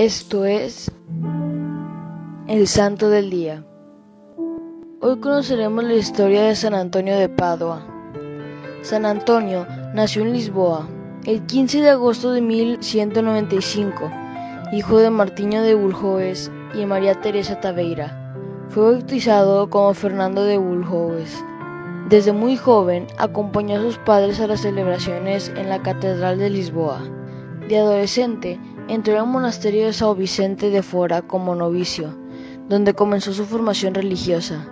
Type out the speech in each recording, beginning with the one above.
Esto es el Santo del Día. Hoy conoceremos la historia de San Antonio de Padua. San Antonio nació en Lisboa el 15 de agosto de 1195, hijo de Martiño de Bulhoes y María Teresa Taveira. Fue bautizado como Fernando de Bulhoes. Desde muy joven acompañó a sus padres a las celebraciones en la Catedral de Lisboa. De adolescente entró al monasterio de São Vicente de Fora como novicio, donde comenzó su formación religiosa.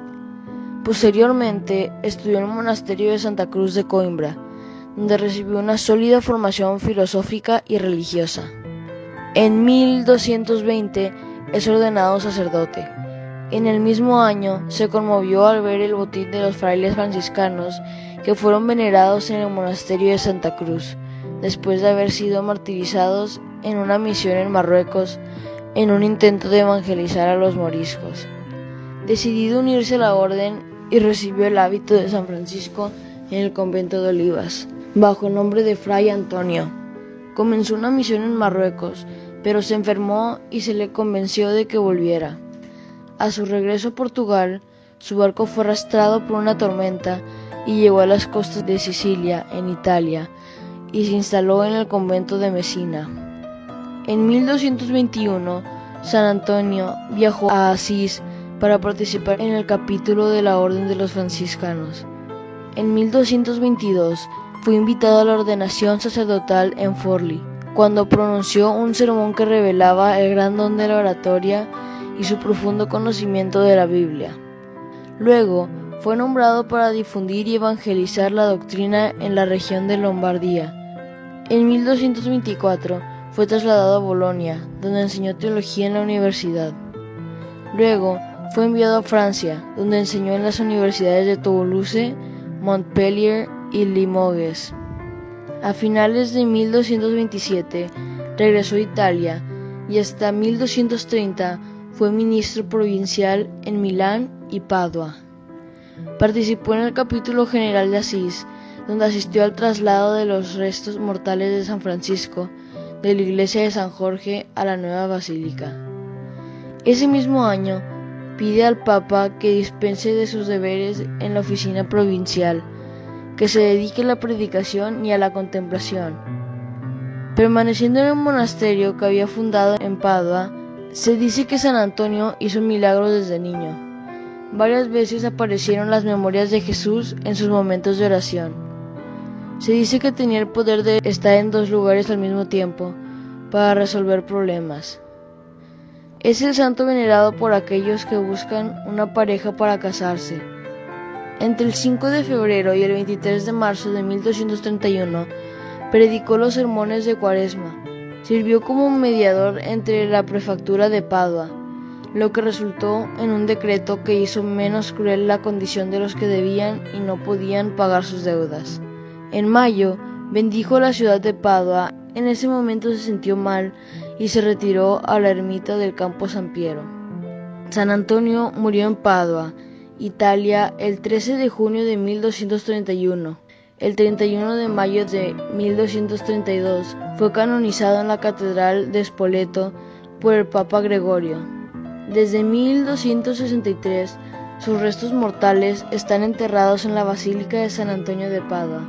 Posteriormente estudió en el monasterio de Santa Cruz de Coimbra, donde recibió una sólida formación filosófica y religiosa. En 1220 es ordenado sacerdote. En el mismo año se conmovió al ver el botín de los frailes franciscanos que fueron venerados en el monasterio de Santa Cruz, después de haber sido martirizados en una misión en Marruecos en un intento de evangelizar a los moriscos. Decidido unirse a la orden y recibió el hábito de San Francisco en el convento de Olivas, bajo el nombre de Fray Antonio. Comenzó una misión en Marruecos, pero se enfermó y se le convenció de que volviera. A su regreso a Portugal, su barco fue arrastrado por una tormenta y llegó a las costas de Sicilia, en Italia, y se instaló en el convento de Mesina. En 1221, San Antonio viajó a Asís para participar en el capítulo de la Orden de los Franciscanos. En 1222 fue invitado a la ordenación sacerdotal en Forli, cuando pronunció un sermón que revelaba el gran don de la oratoria y su profundo conocimiento de la Biblia. Luego fue nombrado para difundir y evangelizar la doctrina en la región de Lombardía. En 1224 fue trasladado a Bolonia, donde enseñó teología en la universidad. Luego fue enviado a Francia, donde enseñó en las universidades de Toulouse, Montpellier y Limoges. A finales de 1227 regresó a Italia y hasta 1230 fue ministro provincial en Milán y Padua. Participó en el capítulo general de Asís, donde asistió al traslado de los restos mortales de San Francisco de la iglesia de San Jorge a la nueva basílica. Ese mismo año pide al Papa que dispense de sus deberes en la oficina provincial, que se dedique a la predicación y a la contemplación. Permaneciendo en el monasterio que había fundado en Padua, se dice que San Antonio hizo milagros desde niño. Varias veces aparecieron las memorias de Jesús en sus momentos de oración. Se dice que tenía el poder de estar en dos lugares al mismo tiempo para resolver problemas. Es el santo venerado por aquellos que buscan una pareja para casarse. Entre el 5 de febrero y el 23 de marzo de 1231, predicó los sermones de Cuaresma. Sirvió como mediador entre la prefectura de Padua, lo que resultó en un decreto que hizo menos cruel la condición de los que debían y no podían pagar sus deudas. En mayo bendijo la ciudad de Padua. En ese momento se sintió mal y se retiró a la ermita del campo San Piero. San Antonio murió en Padua, Italia, el 13 de junio de 1231. El 31 de mayo de 1232 fue canonizado en la Catedral de Spoleto por el Papa Gregorio. Desde 1263 sus restos mortales están enterrados en la Basílica de San Antonio de Padua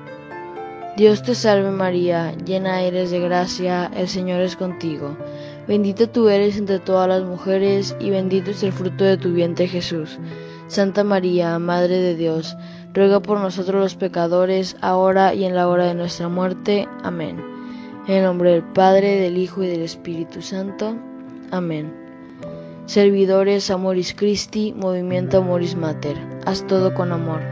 Dios te salve María, llena eres de gracia, el Señor es contigo. Bendita tú eres entre todas las mujeres y bendito es el fruto de tu vientre Jesús. Santa María, Madre de Dios, ruega por nosotros los pecadores, ahora y en la hora de nuestra muerte. Amén. En el nombre del Padre, del Hijo y del Espíritu Santo. Amén. Servidores Amoris Christi, Movimiento Amoris Mater. Haz todo con amor.